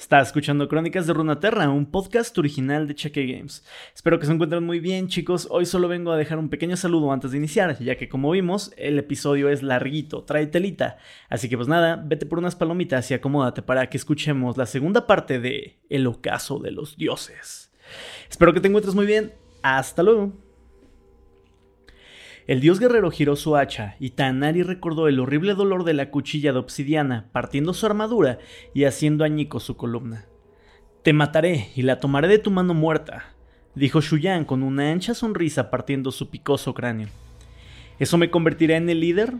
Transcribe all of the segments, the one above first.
Está escuchando Crónicas de Runaterra, un podcast original de Cheque Games. Espero que se encuentren muy bien, chicos. Hoy solo vengo a dejar un pequeño saludo antes de iniciar, ya que como vimos, el episodio es larguito, trae telita. Así que pues nada, vete por unas palomitas y acomódate para que escuchemos la segunda parte de El ocaso de los dioses. Espero que te encuentres muy bien. Hasta luego. El dios guerrero giró su hacha, y Tanari recordó el horrible dolor de la cuchilla de obsidiana, partiendo su armadura y haciendo añicos su columna. Te mataré y la tomaré de tu mano muerta, dijo Shuyan con una ancha sonrisa partiendo su picoso cráneo. ¿Eso me convertirá en el líder?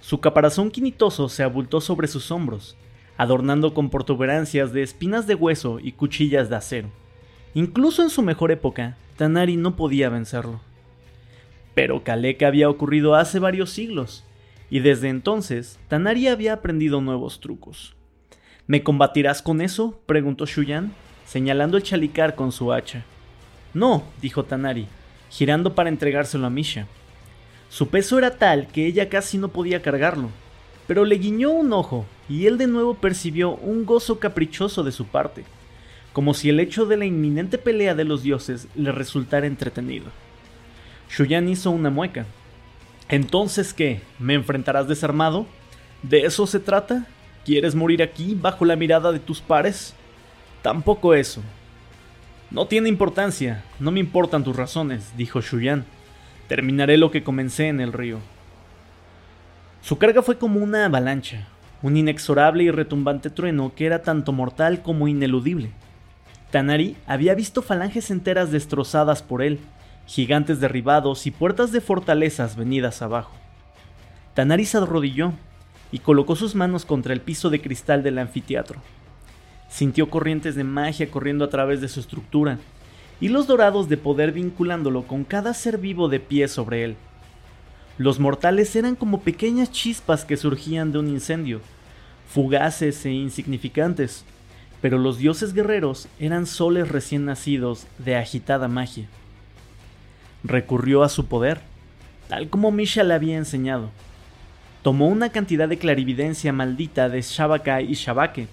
Su caparazón quinitoso se abultó sobre sus hombros, adornando con protuberancias de espinas de hueso y cuchillas de acero. Incluso en su mejor época, Tanari no podía vencerlo. Pero Kaleka había ocurrido hace varios siglos, y desde entonces Tanari había aprendido nuevos trucos. ¿Me combatirás con eso? preguntó Shuyan, señalando el chalicar con su hacha. No, dijo Tanari, girando para entregárselo a Misha. Su peso era tal que ella casi no podía cargarlo, pero le guiñó un ojo y él de nuevo percibió un gozo caprichoso de su parte, como si el hecho de la inminente pelea de los dioses le resultara entretenido. Shuyan hizo una mueca. ¿Entonces qué? ¿Me enfrentarás desarmado? ¿De eso se trata? ¿Quieres morir aquí bajo la mirada de tus pares? Tampoco eso. No tiene importancia, no me importan tus razones, dijo Shuyan. Terminaré lo que comencé en el río. Su carga fue como una avalancha, un inexorable y retumbante trueno que era tanto mortal como ineludible. Tanari había visto falanges enteras destrozadas por él, gigantes derribados y puertas de fortalezas venidas abajo. Tanari se arrodilló y colocó sus manos contra el piso de cristal del anfiteatro. Sintió corrientes de magia corriendo a través de su estructura, y los dorados de poder vinculándolo con cada ser vivo de pie sobre él. Los mortales eran como pequeñas chispas que surgían de un incendio, fugaces e insignificantes, pero los dioses guerreros eran soles recién nacidos de agitada magia recurrió a su poder, tal como Misha le había enseñado. Tomó una cantidad de clarividencia maldita de Shabaka y Shabake,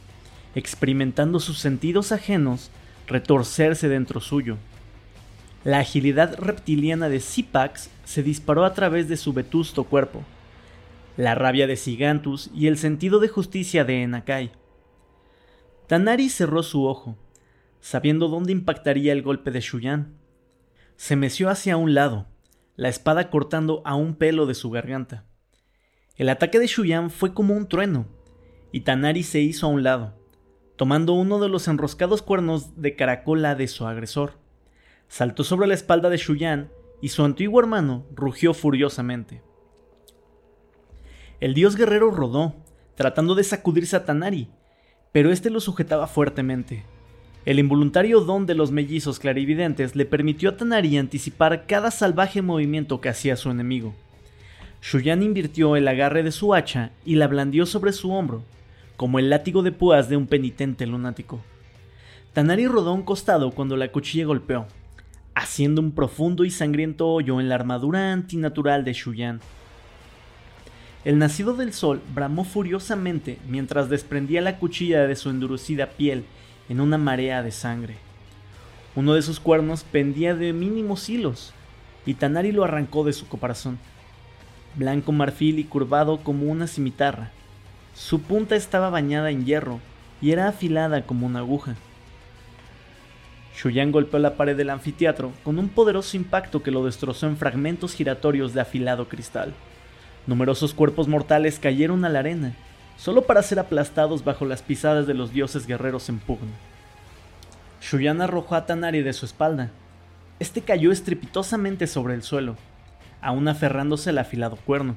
experimentando sus sentidos ajenos retorcerse dentro suyo. La agilidad reptiliana de Zipax se disparó a través de su vetusto cuerpo, la rabia de Sigantus y el sentido de justicia de Enakai. Tanari cerró su ojo, sabiendo dónde impactaría el golpe de Shuyan se meció hacia un lado, la espada cortando a un pelo de su garganta. El ataque de Shuyan fue como un trueno, y Tanari se hizo a un lado, tomando uno de los enroscados cuernos de caracola de su agresor. Saltó sobre la espalda de Shuyan y su antiguo hermano rugió furiosamente. El dios guerrero rodó, tratando de sacudirse a Tanari, pero este lo sujetaba fuertemente. El involuntario don de los mellizos clarividentes le permitió a Tanari anticipar cada salvaje movimiento que hacía su enemigo. Shuyan invirtió el agarre de su hacha y la blandió sobre su hombro, como el látigo de púas de un penitente lunático. Tanari rodó a un costado cuando la cuchilla golpeó, haciendo un profundo y sangriento hoyo en la armadura antinatural de Shuyan. El nacido del sol bramó furiosamente mientras desprendía la cuchilla de su endurecida piel en una marea de sangre. Uno de sus cuernos pendía de mínimos hilos, y Tanari lo arrancó de su corazón. Blanco marfil y curvado como una cimitarra. Su punta estaba bañada en hierro y era afilada como una aguja. Shuyan golpeó la pared del anfiteatro con un poderoso impacto que lo destrozó en fragmentos giratorios de afilado cristal. Numerosos cuerpos mortales cayeron a la arena solo para ser aplastados bajo las pisadas de los dioses guerreros en pugna. Shuyan arrojó a Tanari de su espalda. Este cayó estrepitosamente sobre el suelo, aún aferrándose al afilado cuerno.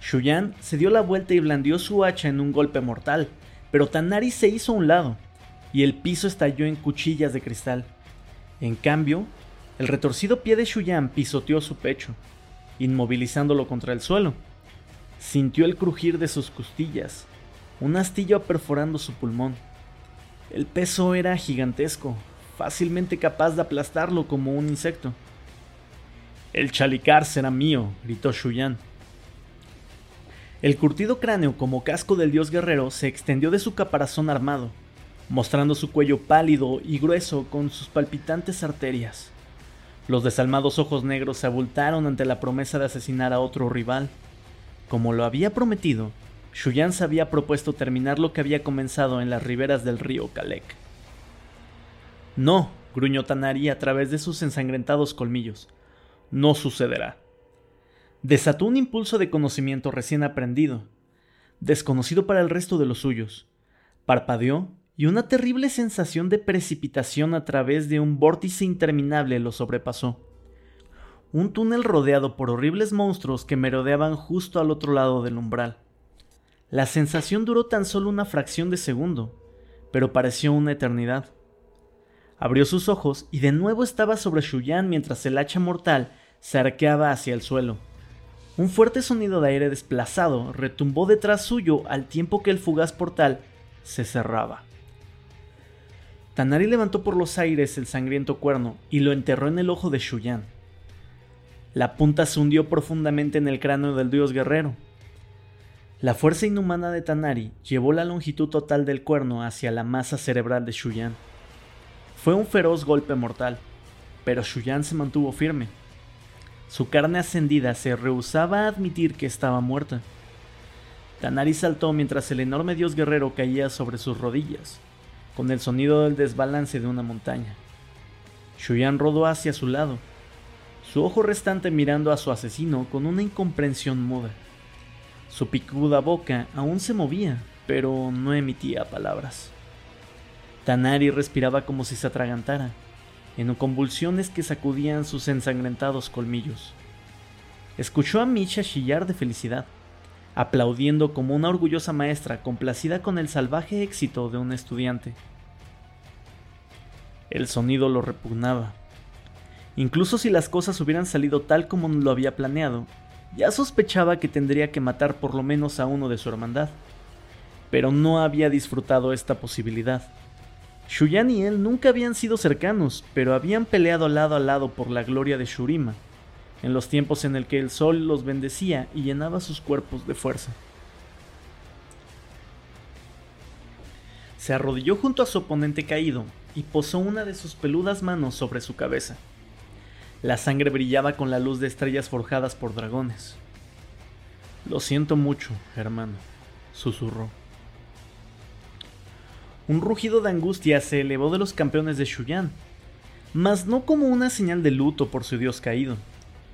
Shuyan se dio la vuelta y blandió su hacha en un golpe mortal, pero Tanari se hizo a un lado, y el piso estalló en cuchillas de cristal. En cambio, el retorcido pie de Shuyan pisoteó su pecho, inmovilizándolo contra el suelo. Sintió el crujir de sus costillas, un astillo perforando su pulmón. El peso era gigantesco, fácilmente capaz de aplastarlo como un insecto. El chalicar será mío, gritó Shuyan. El curtido cráneo como casco del dios guerrero se extendió de su caparazón armado, mostrando su cuello pálido y grueso con sus palpitantes arterias. Los desalmados ojos negros se abultaron ante la promesa de asesinar a otro rival. Como lo había prometido, Shuyan se había propuesto terminar lo que había comenzado en las riberas del río Kalek. No, gruñó Tanari a través de sus ensangrentados colmillos. No sucederá. Desató un impulso de conocimiento recién aprendido, desconocido para el resto de los suyos. Parpadeó y una terrible sensación de precipitación a través de un vórtice interminable lo sobrepasó. Un túnel rodeado por horribles monstruos que merodeaban justo al otro lado del umbral. La sensación duró tan solo una fracción de segundo, pero pareció una eternidad. Abrió sus ojos y de nuevo estaba sobre Shuyan mientras el hacha mortal se arqueaba hacia el suelo. Un fuerte sonido de aire desplazado retumbó detrás suyo al tiempo que el fugaz portal se cerraba. Tanari levantó por los aires el sangriento cuerno y lo enterró en el ojo de Shuyan. La punta se hundió profundamente en el cráneo del dios guerrero. La fuerza inhumana de Tanari llevó la longitud total del cuerno hacia la masa cerebral de Shuyan. Fue un feroz golpe mortal, pero Shuyan se mantuvo firme. Su carne ascendida se rehusaba a admitir que estaba muerta. Tanari saltó mientras el enorme dios guerrero caía sobre sus rodillas, con el sonido del desbalance de una montaña. Shuyan rodó hacia su lado, su ojo restante mirando a su asesino con una incomprensión muda. Su picuda boca aún se movía, pero no emitía palabras. Tanari respiraba como si se atragantara en convulsiones que sacudían sus ensangrentados colmillos. Escuchó a Misha chillar de felicidad, aplaudiendo como una orgullosa maestra complacida con el salvaje éxito de un estudiante. El sonido lo repugnaba. Incluso si las cosas hubieran salido tal como lo había planeado, ya sospechaba que tendría que matar por lo menos a uno de su hermandad. Pero no había disfrutado esta posibilidad. Shuyan y él nunca habían sido cercanos, pero habían peleado lado a lado por la gloria de Shurima, en los tiempos en el que el sol los bendecía y llenaba sus cuerpos de fuerza. Se arrodilló junto a su oponente caído y posó una de sus peludas manos sobre su cabeza. La sangre brillaba con la luz de estrellas forjadas por dragones. Lo siento mucho, hermano, susurró. Un rugido de angustia se elevó de los campeones de Shuyan, mas no como una señal de luto por su dios caído.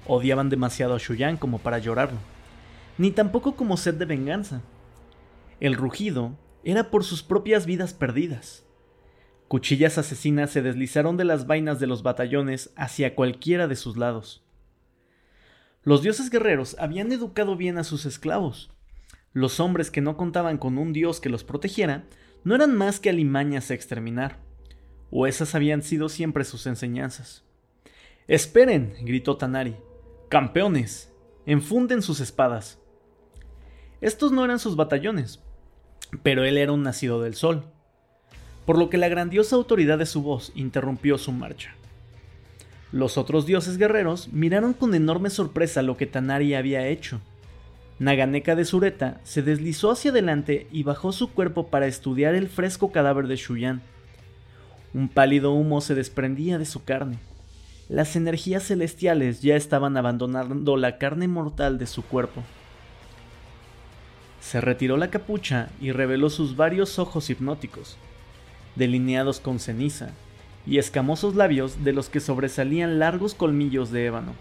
Odiaban demasiado a Shuyan como para llorarlo, ni tampoco como sed de venganza. El rugido era por sus propias vidas perdidas. Cuchillas asesinas se deslizaron de las vainas de los batallones hacia cualquiera de sus lados. Los dioses guerreros habían educado bien a sus esclavos. Los hombres que no contaban con un dios que los protegiera no eran más que alimañas a exterminar, o esas habían sido siempre sus enseñanzas. Esperen, gritó Tanari. Campeones, enfunden sus espadas. Estos no eran sus batallones, pero él era un nacido del sol, por lo que la grandiosa autoridad de su voz interrumpió su marcha. Los otros dioses guerreros miraron con enorme sorpresa lo que Tanari había hecho Naganeka de Sureta se deslizó hacia adelante y bajó su cuerpo para estudiar el fresco cadáver de Shuyan. Un pálido humo se desprendía de su carne. Las energías celestiales ya estaban abandonando la carne mortal de su cuerpo. Se retiró la capucha y reveló sus varios ojos hipnóticos, delineados con ceniza, y escamosos labios de los que sobresalían largos colmillos de ébano.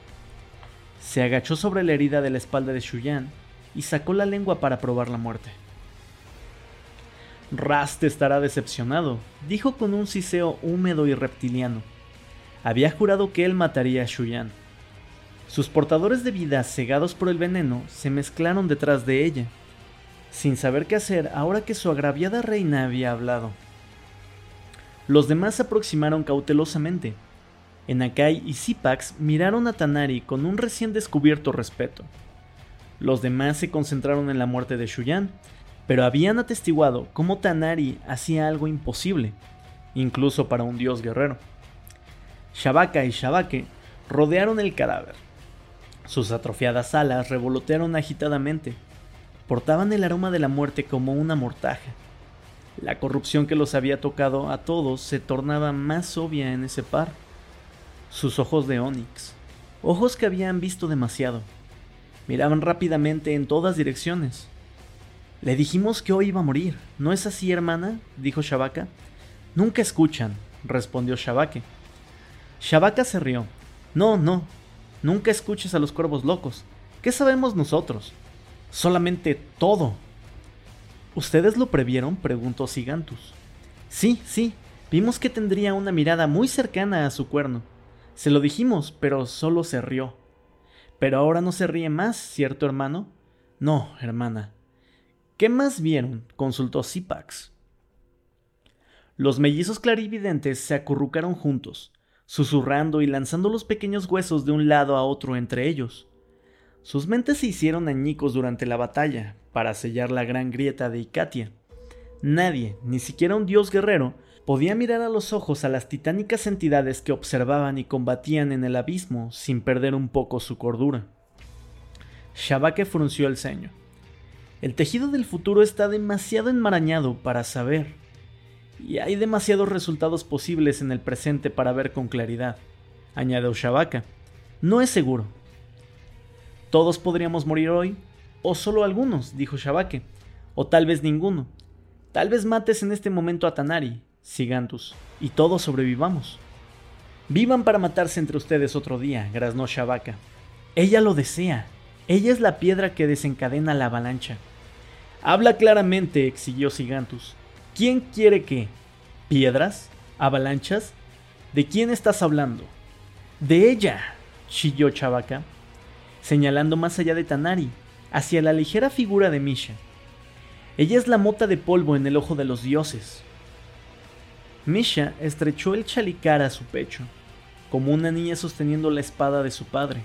Se agachó sobre la herida de la espalda de Shuyan y sacó la lengua para probar la muerte. Rast estará decepcionado, dijo con un siseo húmedo y reptiliano. Había jurado que él mataría a Shuyan. Sus portadores de vida, cegados por el veneno, se mezclaron detrás de ella, sin saber qué hacer ahora que su agraviada reina había hablado. Los demás se aproximaron cautelosamente. Enakai y Zipax miraron a Tanari con un recién descubierto respeto. Los demás se concentraron en la muerte de Shuyan, pero habían atestiguado cómo Tanari hacía algo imposible, incluso para un dios guerrero. Shabaka y Shabake rodearon el cadáver. Sus atrofiadas alas revolotearon agitadamente. Portaban el aroma de la muerte como una mortaja. La corrupción que los había tocado a todos se tornaba más obvia en ese par. Sus ojos de onix, ojos que habían visto demasiado, miraban rápidamente en todas direcciones. Le dijimos que hoy iba a morir, ¿no es así, hermana? dijo Shabaka. Nunca escuchan, respondió Shabake. Shabaka se rió. No, no, nunca escuches a los cuervos locos. ¿Qué sabemos nosotros? Solamente todo, ¿Ustedes lo previeron? preguntó Sigantus. Sí, sí, vimos que tendría una mirada muy cercana a su cuerno. Se lo dijimos, pero solo se rió. Pero ahora no se ríe más, ¿cierto, hermano? No, hermana. ¿Qué más vieron? consultó Sipax. Los mellizos clarividentes se acurrucaron juntos, susurrando y lanzando los pequeños huesos de un lado a otro entre ellos. Sus mentes se hicieron añicos durante la batalla, para sellar la gran grieta de Icatia. Nadie, ni siquiera un dios guerrero, podía mirar a los ojos a las titánicas entidades que observaban y combatían en el abismo sin perder un poco su cordura. Shabake frunció el ceño. El tejido del futuro está demasiado enmarañado para saber, y hay demasiados resultados posibles en el presente para ver con claridad, añadió Shabaka. No es seguro. Todos podríamos morir hoy, o solo algunos, dijo Shabake. O tal vez ninguno. Tal vez mates en este momento a Tanari, Sigantus, y todos sobrevivamos. Vivan para matarse entre ustedes otro día, graznó Shabaka. Ella lo desea. Ella es la piedra que desencadena la avalancha. Habla claramente, exigió Sigantus. ¿Quién quiere qué? ¿Piedras? ¿Avalanchas? ¿De quién estás hablando? De ella, chilló Shabaka, señalando más allá de Tanari, hacia la ligera figura de Misha. Ella es la mota de polvo en el ojo de los dioses. Misha estrechó el chalicar a su pecho, como una niña sosteniendo la espada de su padre.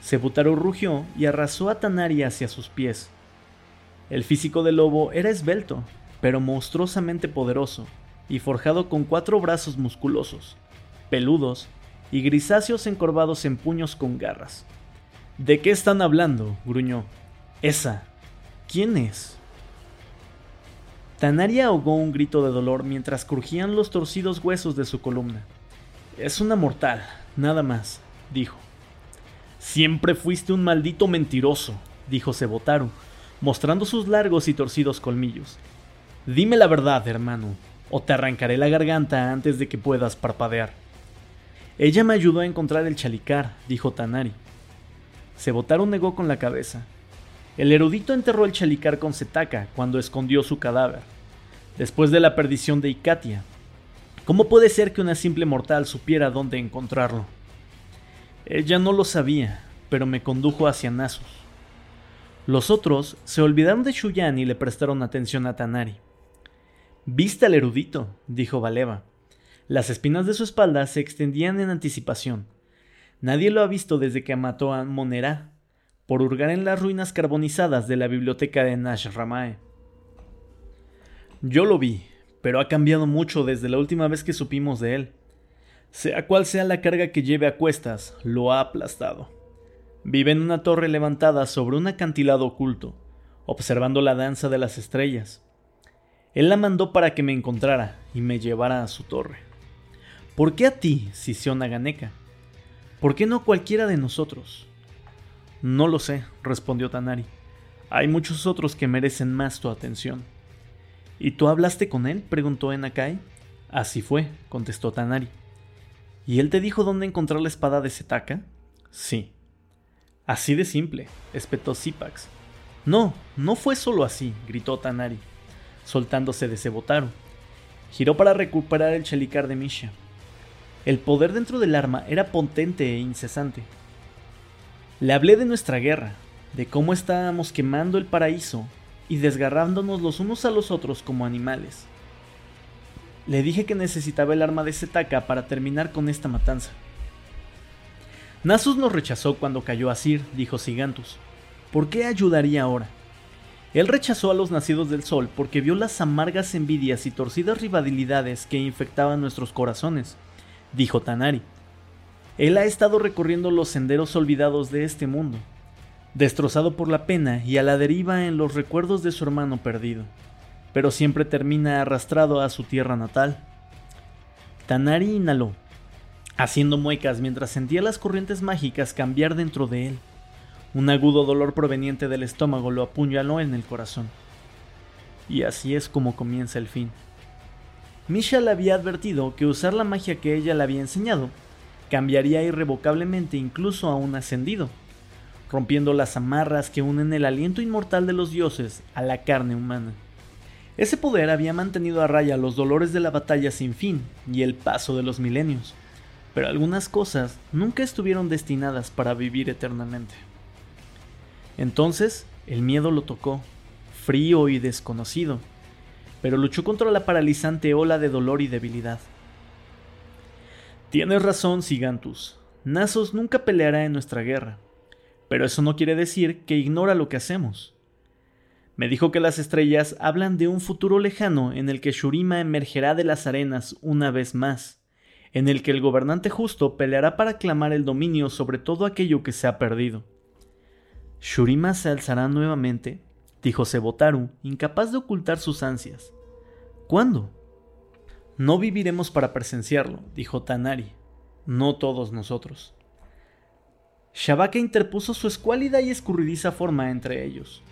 Sebutaro rugió y arrasó a Tanari hacia sus pies. El físico del lobo era esbelto, pero monstruosamente poderoso, y forjado con cuatro brazos musculosos, peludos y grisáceos encorvados en puños con garras. ¿De qué están hablando? gruñó. Esa. ¿Quién es? Tanaria ahogó un grito de dolor mientras crujían los torcidos huesos de su columna. Es una mortal, nada más, dijo. Siempre fuiste un maldito mentiroso, dijo Sebotaru, mostrando sus largos y torcidos colmillos. Dime la verdad, hermano, o te arrancaré la garganta antes de que puedas parpadear. Ella me ayudó a encontrar el chalicar, dijo Tanari. Sebotaru negó con la cabeza. El erudito enterró el chalicar con Setaka cuando escondió su cadáver, después de la perdición de Ikatia. ¿Cómo puede ser que una simple mortal supiera dónde encontrarlo? Ella no lo sabía, pero me condujo hacia Nasus. Los otros se olvidaron de Shuyan y le prestaron atención a Tanari. Viste al erudito, dijo Valeva. Las espinas de su espalda se extendían en anticipación. Nadie lo ha visto desde que mató a Monera por hurgar en las ruinas carbonizadas de la biblioteca de Nash Ramae. Yo lo vi, pero ha cambiado mucho desde la última vez que supimos de él. Sea cual sea la carga que lleve a cuestas, lo ha aplastado. Vive en una torre levantada sobre un acantilado oculto, observando la danza de las estrellas. Él la mandó para que me encontrara y me llevara a su torre. ¿Por qué a ti, Sisión Ganeca? ¿Por qué no cualquiera de nosotros? No lo sé, respondió Tanari. Hay muchos otros que merecen más tu atención. ¿Y tú hablaste con él? preguntó Enakai. Así fue, contestó Tanari. ¿Y él te dijo dónde encontrar la espada de Setaka? Sí. Así de simple, espetó Zipax. No, no fue solo así, gritó Tanari, soltándose de Sebotaro. Giró para recuperar el chelicar de Misha. El poder dentro del arma era potente e incesante. Le hablé de nuestra guerra, de cómo estábamos quemando el paraíso y desgarrándonos los unos a los otros como animales. Le dije que necesitaba el arma de Setaka para terminar con esta matanza. Nasus nos rechazó cuando cayó Asir, dijo Sigantus. ¿Por qué ayudaría ahora? Él rechazó a los nacidos del sol porque vio las amargas envidias y torcidas rivalidades que infectaban nuestros corazones dijo Tanari. Él ha estado recorriendo los senderos olvidados de este mundo, destrozado por la pena y a la deriva en los recuerdos de su hermano perdido. pero siempre termina arrastrado a su tierra natal. Tanari inhaló, haciendo muecas mientras sentía las corrientes mágicas cambiar dentro de él. Un agudo dolor proveniente del estómago lo apuñaló en el corazón. Y así es como comienza el fin. Misha le había advertido que usar la magia que ella le había enseñado cambiaría irrevocablemente incluso a un ascendido, rompiendo las amarras que unen el aliento inmortal de los dioses a la carne humana. Ese poder había mantenido a raya los dolores de la batalla sin fin y el paso de los milenios, pero algunas cosas nunca estuvieron destinadas para vivir eternamente. Entonces, el miedo lo tocó, frío y desconocido, pero luchó contra la paralizante ola de dolor y debilidad. Tienes razón, Sigantus. Nasos nunca peleará en nuestra guerra, pero eso no quiere decir que ignora lo que hacemos. Me dijo que las estrellas hablan de un futuro lejano en el que Shurima emergerá de las arenas una vez más, en el que el gobernante justo peleará para clamar el dominio sobre todo aquello que se ha perdido. Shurima se alzará nuevamente, dijo Sebotaru, incapaz de ocultar sus ansias. ¿Cuándo? No viviremos para presenciarlo, dijo Tanari. No todos nosotros. Shabaka interpuso su escuálida y escurridiza forma entre ellos.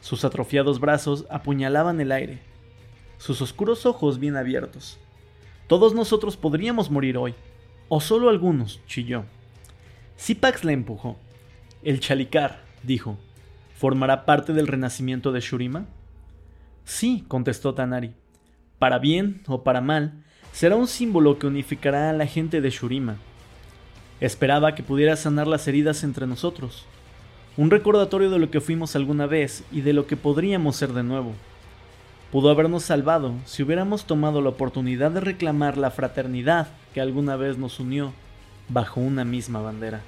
Sus atrofiados brazos apuñalaban el aire, sus oscuros ojos bien abiertos. Todos nosotros podríamos morir hoy, o solo algunos, chilló. Zipax la empujó. El chalicar, dijo, ¿formará parte del renacimiento de Shurima? Sí, contestó Tanari. Para bien o para mal, será un símbolo que unificará a la gente de Shurima. Esperaba que pudiera sanar las heridas entre nosotros, un recordatorio de lo que fuimos alguna vez y de lo que podríamos ser de nuevo. Pudo habernos salvado si hubiéramos tomado la oportunidad de reclamar la fraternidad que alguna vez nos unió bajo una misma bandera.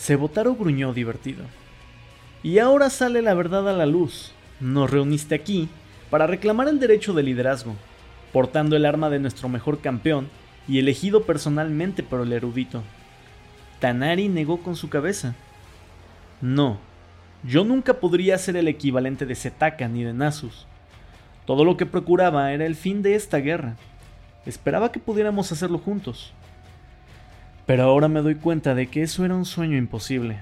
Sebotaro gruñó divertido. Y ahora sale la verdad a la luz. Nos reuniste aquí para reclamar el derecho de liderazgo, portando el arma de nuestro mejor campeón y elegido personalmente por el erudito. Tanari negó con su cabeza. No, yo nunca podría ser el equivalente de Setaka ni de Nasus. Todo lo que procuraba era el fin de esta guerra. Esperaba que pudiéramos hacerlo juntos. Pero ahora me doy cuenta de que eso era un sueño imposible.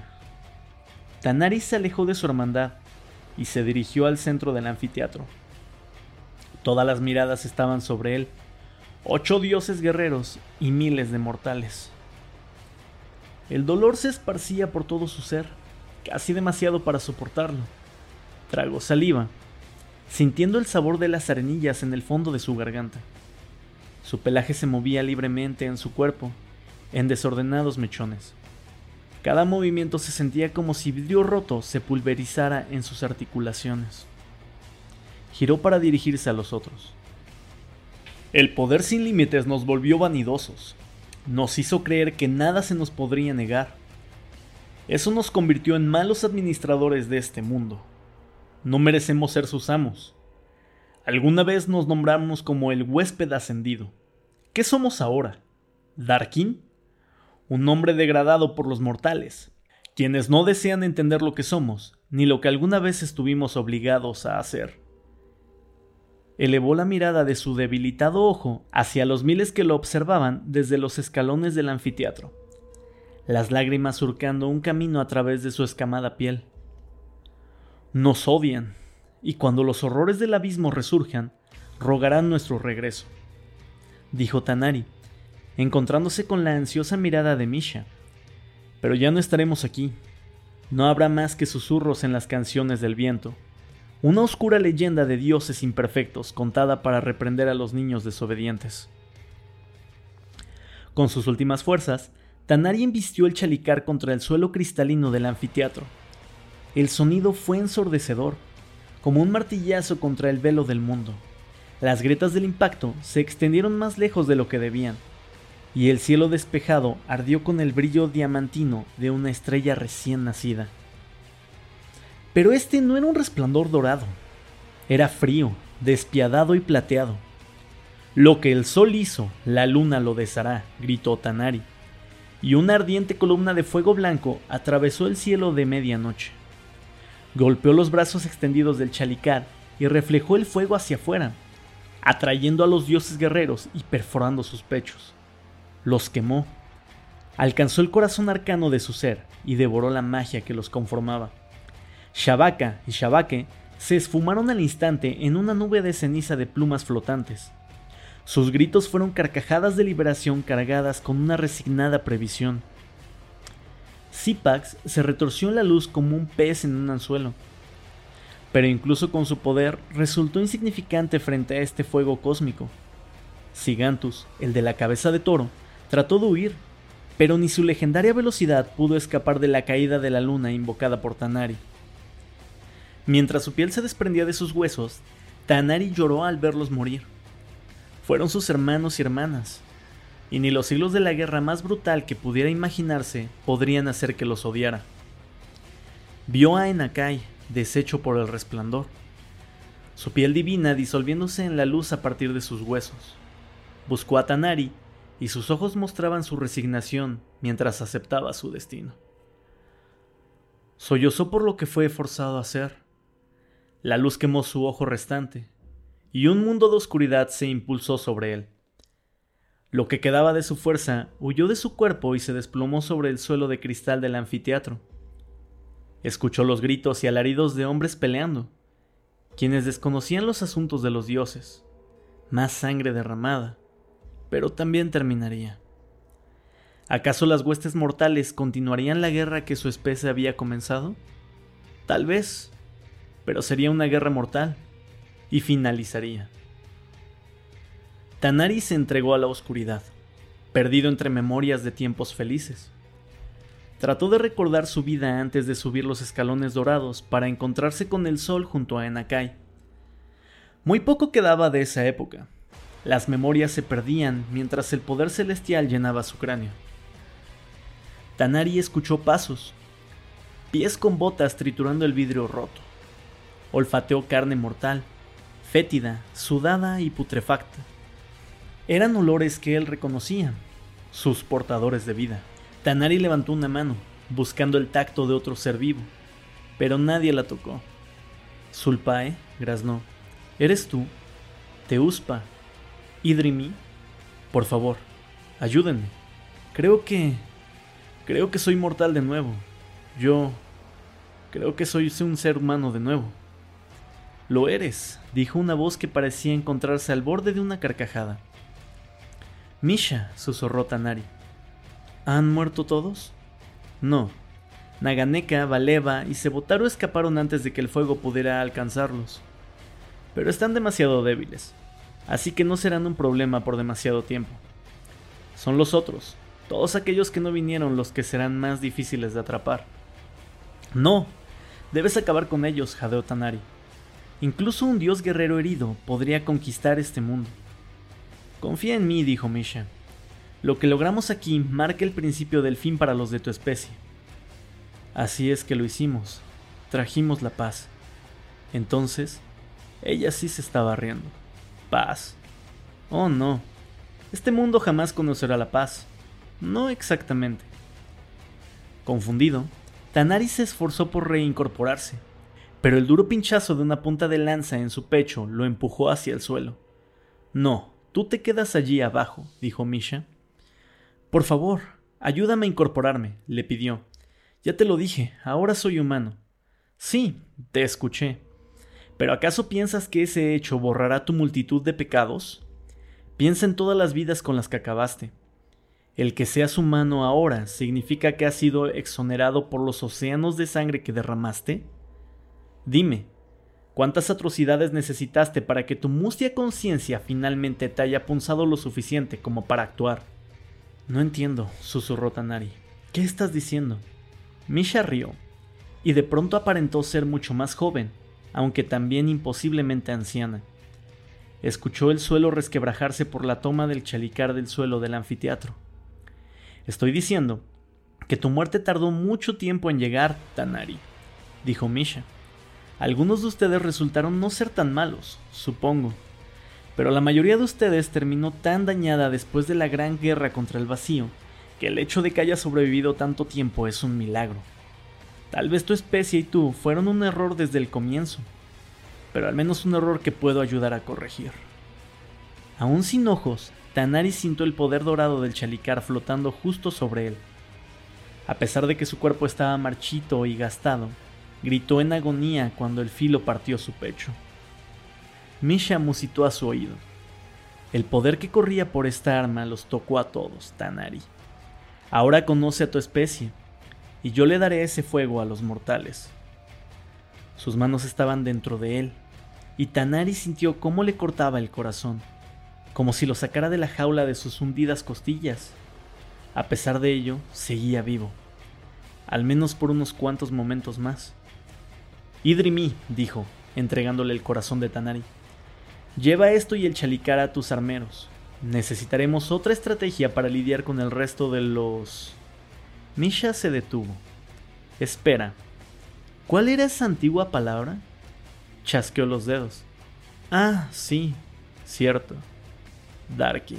Tanari se alejó de su hermandad y se dirigió al centro del anfiteatro. Todas las miradas estaban sobre él, ocho dioses guerreros y miles de mortales. El dolor se esparcía por todo su ser, casi demasiado para soportarlo. Tragó saliva, sintiendo el sabor de las arenillas en el fondo de su garganta. Su pelaje se movía libremente en su cuerpo, en desordenados mechones. Cada movimiento se sentía como si vidrio roto se pulverizara en sus articulaciones. Giró para dirigirse a los otros. El poder sin límites nos volvió vanidosos, nos hizo creer que nada se nos podría negar. Eso nos convirtió en malos administradores de este mundo. No merecemos ser sus amos. Alguna vez nos nombramos como el huésped ascendido. ¿Qué somos ahora? ¿Darkin? Un hombre degradado por los mortales, quienes no desean entender lo que somos, ni lo que alguna vez estuvimos obligados a hacer. Elevó la mirada de su debilitado ojo hacia los miles que lo observaban desde los escalones del anfiteatro, las lágrimas surcando un camino a través de su escamada piel. Nos odian, y cuando los horrores del abismo resurjan, rogarán nuestro regreso, dijo Tanari, encontrándose con la ansiosa mirada de Misha. Pero ya no estaremos aquí. No habrá más que susurros en las canciones del viento una oscura leyenda de dioses imperfectos contada para reprender a los niños desobedientes. Con sus últimas fuerzas, Tanari embistió el chalicar contra el suelo cristalino del anfiteatro. El sonido fue ensordecedor, como un martillazo contra el velo del mundo. Las grietas del impacto se extendieron más lejos de lo que debían, y el cielo despejado ardió con el brillo diamantino de una estrella recién nacida. Pero este no era un resplandor dorado, era frío, despiadado y plateado. Lo que el sol hizo, la luna lo deshará, gritó Tanari, y una ardiente columna de fuego blanco atravesó el cielo de medianoche. Golpeó los brazos extendidos del chalicar y reflejó el fuego hacia afuera, atrayendo a los dioses guerreros y perforando sus pechos. Los quemó. Alcanzó el corazón arcano de su ser y devoró la magia que los conformaba. Shabaka y Shabake se esfumaron al instante en una nube de ceniza de plumas flotantes. Sus gritos fueron carcajadas de liberación cargadas con una resignada previsión. Zipax se retorció en la luz como un pez en un anzuelo. Pero incluso con su poder resultó insignificante frente a este fuego cósmico. Sigantus, el de la cabeza de toro, trató de huir, pero ni su legendaria velocidad pudo escapar de la caída de la luna invocada por Tanari. Mientras su piel se desprendía de sus huesos, Tanari lloró al verlos morir. Fueron sus hermanos y hermanas, y ni los siglos de la guerra más brutal que pudiera imaginarse podrían hacer que los odiara. Vio a Enakai, deshecho por el resplandor, su piel divina disolviéndose en la luz a partir de sus huesos. Buscó a Tanari y sus ojos mostraban su resignación mientras aceptaba su destino. Sollozó por lo que fue forzado a hacer. La luz quemó su ojo restante, y un mundo de oscuridad se impulsó sobre él. Lo que quedaba de su fuerza huyó de su cuerpo y se desplomó sobre el suelo de cristal del anfiteatro. Escuchó los gritos y alaridos de hombres peleando, quienes desconocían los asuntos de los dioses. Más sangre derramada, pero también terminaría. ¿Acaso las huestes mortales continuarían la guerra que su especie había comenzado? Tal vez, pero sería una guerra mortal y finalizaría. Tanari se entregó a la oscuridad, perdido entre memorias de tiempos felices. Trató de recordar su vida antes de subir los escalones dorados para encontrarse con el sol junto a Enakai. Muy poco quedaba de esa época. Las memorias se perdían mientras el poder celestial llenaba su cráneo. Tanari escuchó pasos, pies con botas triturando el vidrio roto. Olfateó carne mortal, fétida, sudada y putrefacta. Eran olores que él reconocía, sus portadores de vida. Tanari levantó una mano, buscando el tacto de otro ser vivo, pero nadie la tocó. Sulpae graznó. ¿Eres tú? Teuspa. ¿Idrimi? Por favor, ayúdenme. Creo que... Creo que soy mortal de nuevo. Yo... Creo que soy un ser humano de nuevo. Lo eres, dijo una voz que parecía encontrarse al borde de una carcajada. Misha, susurró Tanari. ¿Han muerto todos? No. Naganeka, Valeva y Sebotaro escaparon antes de que el fuego pudiera alcanzarlos. Pero están demasiado débiles, así que no serán un problema por demasiado tiempo. Son los otros, todos aquellos que no vinieron los que serán más difíciles de atrapar. No, debes acabar con ellos, jadeó Tanari. Incluso un dios guerrero herido podría conquistar este mundo. Confía en mí, dijo Misha. Lo que logramos aquí marca el principio del fin para los de tu especie. Así es que lo hicimos. Trajimos la paz. Entonces, ella sí se estaba riendo. Paz. Oh, no. Este mundo jamás conocerá la paz. No exactamente. Confundido, Tanari se esforzó por reincorporarse, pero el duro pinchazo de una punta de lanza en su pecho lo empujó hacia el suelo. No, Tú te quedas allí abajo, dijo Misha. Por favor, ayúdame a incorporarme, le pidió. Ya te lo dije, ahora soy humano. Sí, te escuché. ¿Pero acaso piensas que ese hecho borrará tu multitud de pecados? Piensa en todas las vidas con las que acabaste. El que seas humano ahora significa que has sido exonerado por los océanos de sangre que derramaste. Dime, ¿Cuántas atrocidades necesitaste para que tu mustia conciencia finalmente te haya punzado lo suficiente como para actuar? No entiendo, susurró Tanari. ¿Qué estás diciendo? Misha rió, y de pronto aparentó ser mucho más joven, aunque también imposiblemente anciana. Escuchó el suelo resquebrajarse por la toma del chalicar del suelo del anfiteatro. Estoy diciendo que tu muerte tardó mucho tiempo en llegar, Tanari, dijo Misha. Algunos de ustedes resultaron no ser tan malos, supongo, pero la mayoría de ustedes terminó tan dañada después de la gran guerra contra el vacío que el hecho de que haya sobrevivido tanto tiempo es un milagro. Tal vez tu especie y tú fueron un error desde el comienzo. pero al menos un error que puedo ayudar a corregir. Aún sin ojos, Tanari sintió el poder dorado del chalicar flotando justo sobre él. A pesar de que su cuerpo estaba marchito y gastado, gritó en agonía cuando el filo partió su pecho. Misha musitó a su oído. El poder que corría por esta arma los tocó a todos, Tanari. Ahora conoce a tu especie, y yo le daré ese fuego a los mortales. Sus manos estaban dentro de él, y Tanari sintió cómo le cortaba el corazón, como si lo sacara de la jaula de sus hundidas costillas. A pesar de ello, seguía vivo, al menos por unos cuantos momentos más. Idrimi, dijo, entregándole el corazón de Tanari. Lleva esto y el chalicar a tus armeros. Necesitaremos otra estrategia para lidiar con el resto de los... Misha se detuvo. Espera, ¿Cuál era esa antigua palabra? Chasqueó los dedos. Ah, sí, cierto. Darkin.